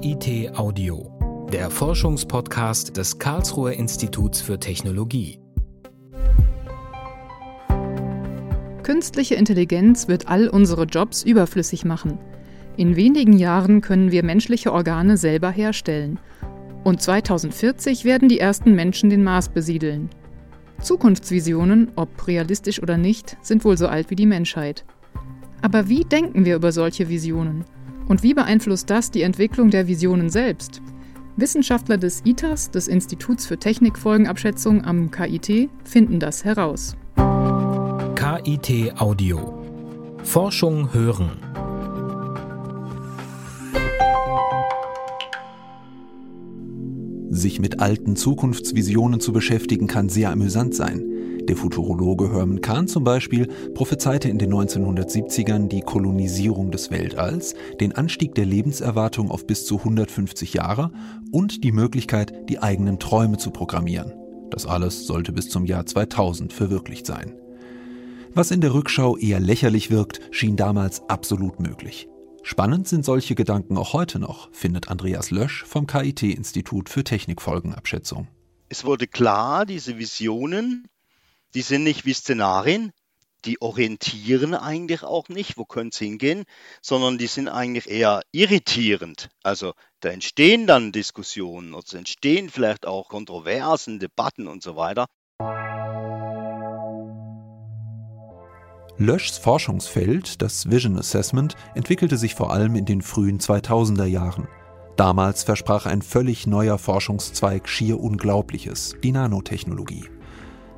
KIT Audio, der Forschungspodcast des Karlsruher Instituts für Technologie. Künstliche Intelligenz wird all unsere Jobs überflüssig machen. In wenigen Jahren können wir menschliche Organe selber herstellen. Und 2040 werden die ersten Menschen den Mars besiedeln. Zukunftsvisionen, ob realistisch oder nicht, sind wohl so alt wie die Menschheit. Aber wie denken wir über solche Visionen? Und wie beeinflusst das die Entwicklung der Visionen selbst? Wissenschaftler des ITAS, des Instituts für Technikfolgenabschätzung am KIT, finden das heraus. KIT Audio. Forschung hören. Sich mit alten Zukunftsvisionen zu beschäftigen kann sehr amüsant sein. Der Futurologe Herman Kahn zum Beispiel prophezeite in den 1970ern die Kolonisierung des Weltalls, den Anstieg der Lebenserwartung auf bis zu 150 Jahre und die Möglichkeit, die eigenen Träume zu programmieren. Das alles sollte bis zum Jahr 2000 verwirklicht sein. Was in der Rückschau eher lächerlich wirkt, schien damals absolut möglich. Spannend sind solche Gedanken auch heute noch, findet Andreas Lösch vom KIT-Institut für Technikfolgenabschätzung. Es wurde klar, diese Visionen die sind nicht wie Szenarien, die orientieren eigentlich auch nicht, wo könnte es hingehen, sondern die sind eigentlich eher irritierend. Also da entstehen dann Diskussionen es entstehen vielleicht auch Kontroversen, Debatten und so weiter. Löschs Forschungsfeld, das Vision Assessment, entwickelte sich vor allem in den frühen 2000er Jahren. Damals versprach ein völlig neuer Forschungszweig schier Unglaubliches, die Nanotechnologie.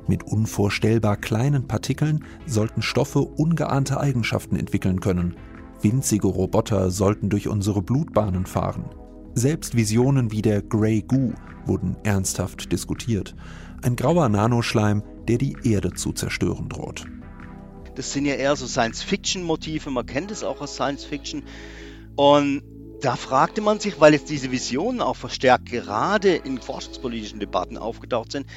Mit unvorstellbar kleinen Partikeln sollten Stoffe ungeahnte Eigenschaften entwickeln können. Winzige Roboter sollten durch unsere Blutbahnen fahren. Selbst Visionen wie der Grey Goo wurden ernsthaft diskutiert. Ein grauer Nanoschleim, der die Erde zu zerstören droht. Das sind ja eher so Science-Fiction-Motive, man kennt es auch aus Science-Fiction. Und da fragte man sich, weil jetzt diese Visionen auch verstärkt gerade in forschungspolitischen Debatten aufgetaucht sind,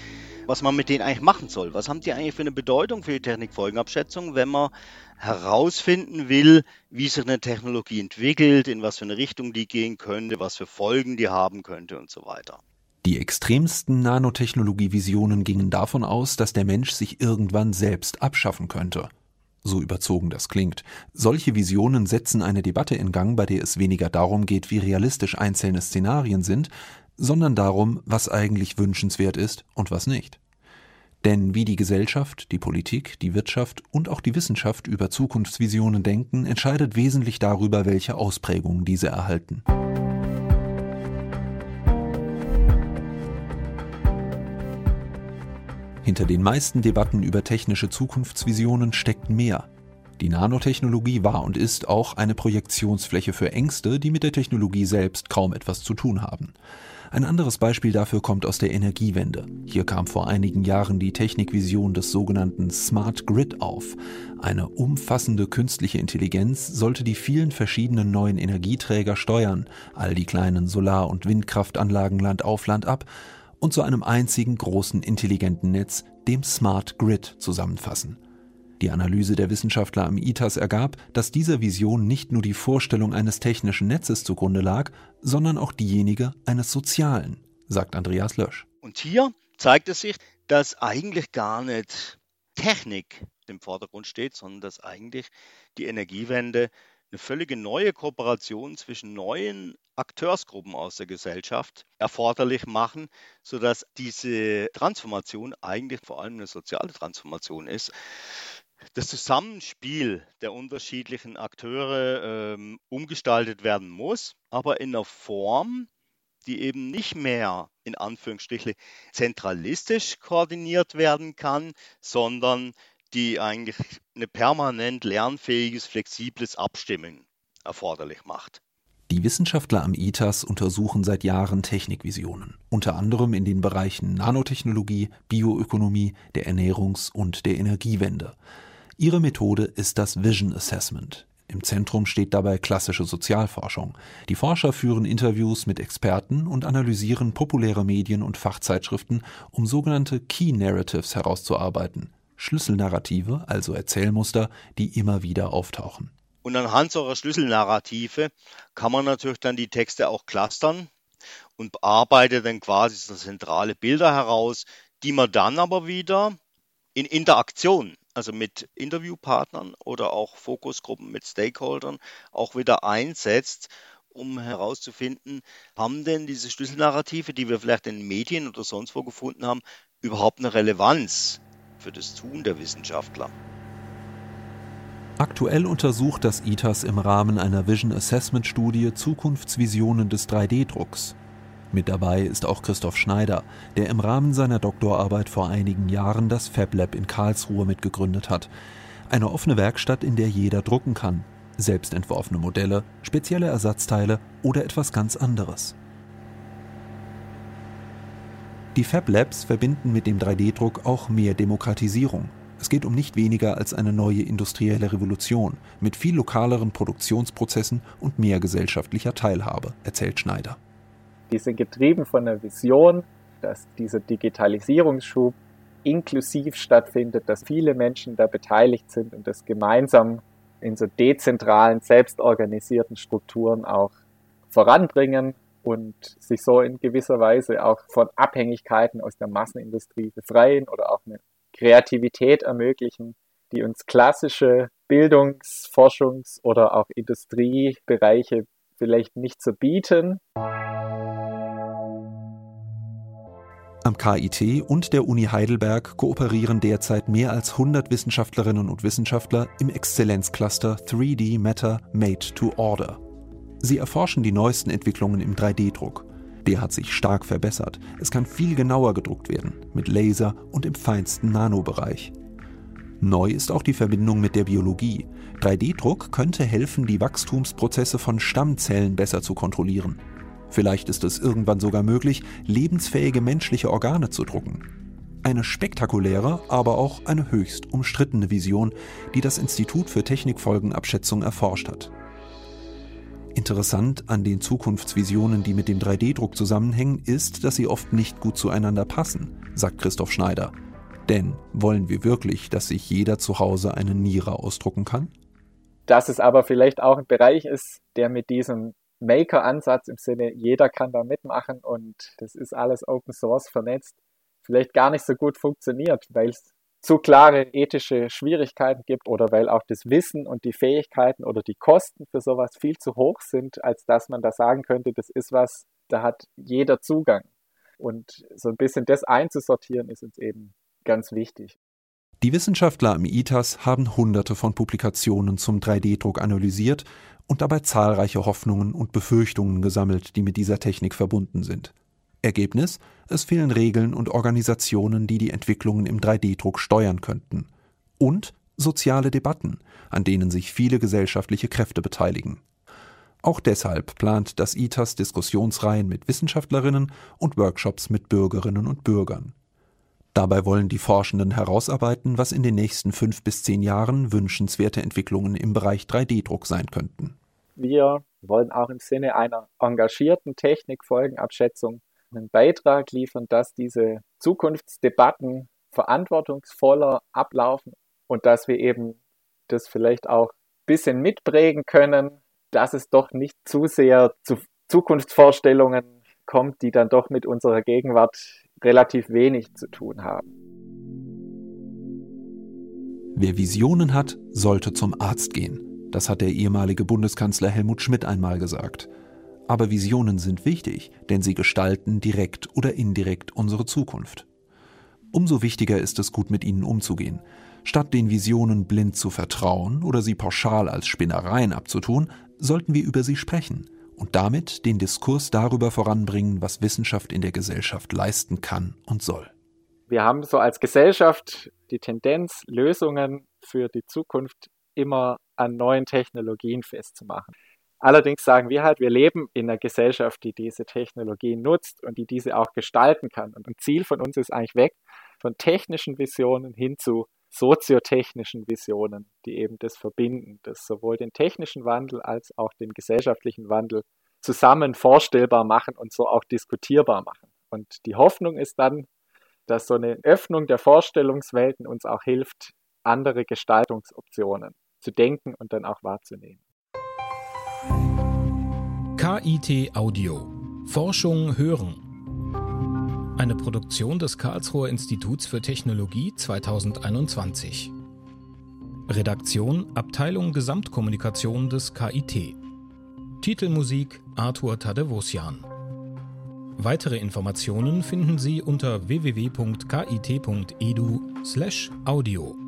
was man mit denen eigentlich machen soll. Was haben die eigentlich für eine Bedeutung für die Technikfolgenabschätzung, wenn man herausfinden will, wie sich eine Technologie entwickelt, in was für eine Richtung die gehen könnte, was für Folgen die haben könnte und so weiter. Die extremsten Nanotechnologie-Visionen gingen davon aus, dass der Mensch sich irgendwann selbst abschaffen könnte. So überzogen das klingt. Solche Visionen setzen eine Debatte in Gang, bei der es weniger darum geht, wie realistisch einzelne Szenarien sind, sondern darum, was eigentlich wünschenswert ist und was nicht. Denn wie die Gesellschaft, die Politik, die Wirtschaft und auch die Wissenschaft über Zukunftsvisionen denken, entscheidet wesentlich darüber, welche Ausprägungen diese erhalten. Hinter den meisten Debatten über technische Zukunftsvisionen steckt mehr. Die Nanotechnologie war und ist auch eine Projektionsfläche für Ängste, die mit der Technologie selbst kaum etwas zu tun haben. Ein anderes Beispiel dafür kommt aus der Energiewende. Hier kam vor einigen Jahren die Technikvision des sogenannten Smart Grid auf. Eine umfassende künstliche Intelligenz sollte die vielen verschiedenen neuen Energieträger steuern, all die kleinen Solar- und Windkraftanlagen Land auf Land ab und zu einem einzigen großen intelligenten Netz, dem Smart Grid, zusammenfassen. Die Analyse der Wissenschaftler am ITAS ergab, dass dieser Vision nicht nur die Vorstellung eines technischen Netzes zugrunde lag, sondern auch diejenige eines sozialen, sagt Andreas Lösch. Und hier zeigt es sich, dass eigentlich gar nicht Technik im Vordergrund steht, sondern dass eigentlich die Energiewende eine völlige neue Kooperation zwischen neuen Akteursgruppen aus der Gesellschaft erforderlich machen, sodass diese Transformation eigentlich vor allem eine soziale Transformation ist das Zusammenspiel der unterschiedlichen Akteure ähm, umgestaltet werden muss, aber in einer Form, die eben nicht mehr in Anführungsstrichen zentralistisch koordiniert werden kann, sondern die eigentlich eine permanent lernfähiges, flexibles Abstimmen erforderlich macht. Die Wissenschaftler am ITAS untersuchen seit Jahren Technikvisionen, unter anderem in den Bereichen Nanotechnologie, Bioökonomie, der Ernährungs- und der Energiewende. Ihre Methode ist das Vision Assessment. Im Zentrum steht dabei klassische Sozialforschung. Die Forscher führen Interviews mit Experten und analysieren populäre Medien und Fachzeitschriften, um sogenannte Key Narratives herauszuarbeiten. Schlüsselnarrative, also Erzählmuster, die immer wieder auftauchen. Und anhand solcher Schlüsselnarrative kann man natürlich dann die Texte auch clustern und bearbeitet dann quasi so zentrale Bilder heraus, die man dann aber wieder in Interaktion, also mit Interviewpartnern oder auch Fokusgruppen mit Stakeholdern, auch wieder einsetzt, um herauszufinden, haben denn diese Schlüsselnarrative, die wir vielleicht in den Medien oder sonst wo gefunden haben, überhaupt eine Relevanz für das Tun der Wissenschaftler? Aktuell untersucht das ITAS im Rahmen einer Vision Assessment Studie Zukunftsvisionen des 3D-Drucks. Mit dabei ist auch Christoph Schneider, der im Rahmen seiner Doktorarbeit vor einigen Jahren das Fab Lab in Karlsruhe mitgegründet hat. Eine offene Werkstatt, in der jeder drucken kann. Selbst entworfene Modelle, spezielle Ersatzteile oder etwas ganz anderes. Die Fab Labs verbinden mit dem 3D-Druck auch mehr Demokratisierung. Es geht um nicht weniger als eine neue industrielle Revolution mit viel lokaleren Produktionsprozessen und mehr gesellschaftlicher Teilhabe, erzählt Schneider. Die sind getrieben von der Vision, dass dieser Digitalisierungsschub inklusiv stattfindet, dass viele Menschen da beteiligt sind und das gemeinsam in so dezentralen, selbstorganisierten Strukturen auch voranbringen und sich so in gewisser Weise auch von Abhängigkeiten aus der Massenindustrie befreien oder auch eine Kreativität ermöglichen, die uns klassische Bildungs-, Forschungs- oder auch Industriebereiche vielleicht nicht so bieten. Am KIT und der Uni Heidelberg kooperieren derzeit mehr als 100 Wissenschaftlerinnen und Wissenschaftler im Exzellenzcluster 3D Matter Made to Order. Sie erforschen die neuesten Entwicklungen im 3D-Druck der hat sich stark verbessert. Es kann viel genauer gedruckt werden, mit Laser und im feinsten Nanobereich. Neu ist auch die Verbindung mit der Biologie. 3D-Druck könnte helfen, die Wachstumsprozesse von Stammzellen besser zu kontrollieren. Vielleicht ist es irgendwann sogar möglich, lebensfähige menschliche Organe zu drucken. Eine spektakuläre, aber auch eine höchst umstrittene Vision, die das Institut für Technikfolgenabschätzung erforscht hat. Interessant an den Zukunftsvisionen, die mit dem 3D-Druck zusammenhängen, ist, dass sie oft nicht gut zueinander passen, sagt Christoph Schneider. Denn wollen wir wirklich, dass sich jeder zu Hause eine Niere ausdrucken kann? Dass es aber vielleicht auch ein Bereich ist, der mit diesem Maker-Ansatz im Sinne, jeder kann da mitmachen und das ist alles Open Source vernetzt, vielleicht gar nicht so gut funktioniert, weil es zu klare ethische Schwierigkeiten gibt oder weil auch das Wissen und die Fähigkeiten oder die Kosten für sowas viel zu hoch sind, als dass man da sagen könnte, das ist was, da hat jeder Zugang. Und so ein bisschen das einzusortieren ist uns eben ganz wichtig. Die Wissenschaftler am ITAS haben hunderte von Publikationen zum 3D-Druck analysiert und dabei zahlreiche Hoffnungen und Befürchtungen gesammelt, die mit dieser Technik verbunden sind. Ergebnis: Es fehlen Regeln und Organisationen, die die Entwicklungen im 3D-Druck steuern könnten. Und soziale Debatten, an denen sich viele gesellschaftliche Kräfte beteiligen. Auch deshalb plant das ITAS Diskussionsreihen mit Wissenschaftlerinnen und Workshops mit Bürgerinnen und Bürgern. Dabei wollen die Forschenden herausarbeiten, was in den nächsten fünf bis zehn Jahren wünschenswerte Entwicklungen im Bereich 3D-Druck sein könnten. Wir wollen auch im Sinne einer engagierten Technikfolgenabschätzung einen Beitrag liefern, dass diese Zukunftsdebatten verantwortungsvoller ablaufen und dass wir eben das vielleicht auch ein bisschen mitprägen können, dass es doch nicht zu sehr zu Zukunftsvorstellungen kommt, die dann doch mit unserer Gegenwart relativ wenig zu tun haben. Wer Visionen hat, sollte zum Arzt gehen. Das hat der ehemalige Bundeskanzler Helmut Schmidt einmal gesagt. Aber Visionen sind wichtig, denn sie gestalten direkt oder indirekt unsere Zukunft. Umso wichtiger ist es, gut mit ihnen umzugehen. Statt den Visionen blind zu vertrauen oder sie pauschal als Spinnereien abzutun, sollten wir über sie sprechen und damit den Diskurs darüber voranbringen, was Wissenschaft in der Gesellschaft leisten kann und soll. Wir haben so als Gesellschaft die Tendenz, Lösungen für die Zukunft immer an neuen Technologien festzumachen. Allerdings sagen wir halt, wir leben in einer Gesellschaft, die diese Technologie nutzt und die diese auch gestalten kann. Und ein Ziel von uns ist eigentlich weg von technischen Visionen hin zu soziotechnischen Visionen, die eben das verbinden, das sowohl den technischen Wandel als auch den gesellschaftlichen Wandel zusammen vorstellbar machen und so auch diskutierbar machen. Und die Hoffnung ist dann, dass so eine Öffnung der Vorstellungswelten uns auch hilft, andere Gestaltungsoptionen zu denken und dann auch wahrzunehmen. KIT Audio Forschung hören. Eine Produktion des Karlsruher Instituts für Technologie 2021. Redaktion Abteilung Gesamtkommunikation des KIT. Titelmusik Arthur Tadevosian. Weitere Informationen finden Sie unter www.kit.edu/audio.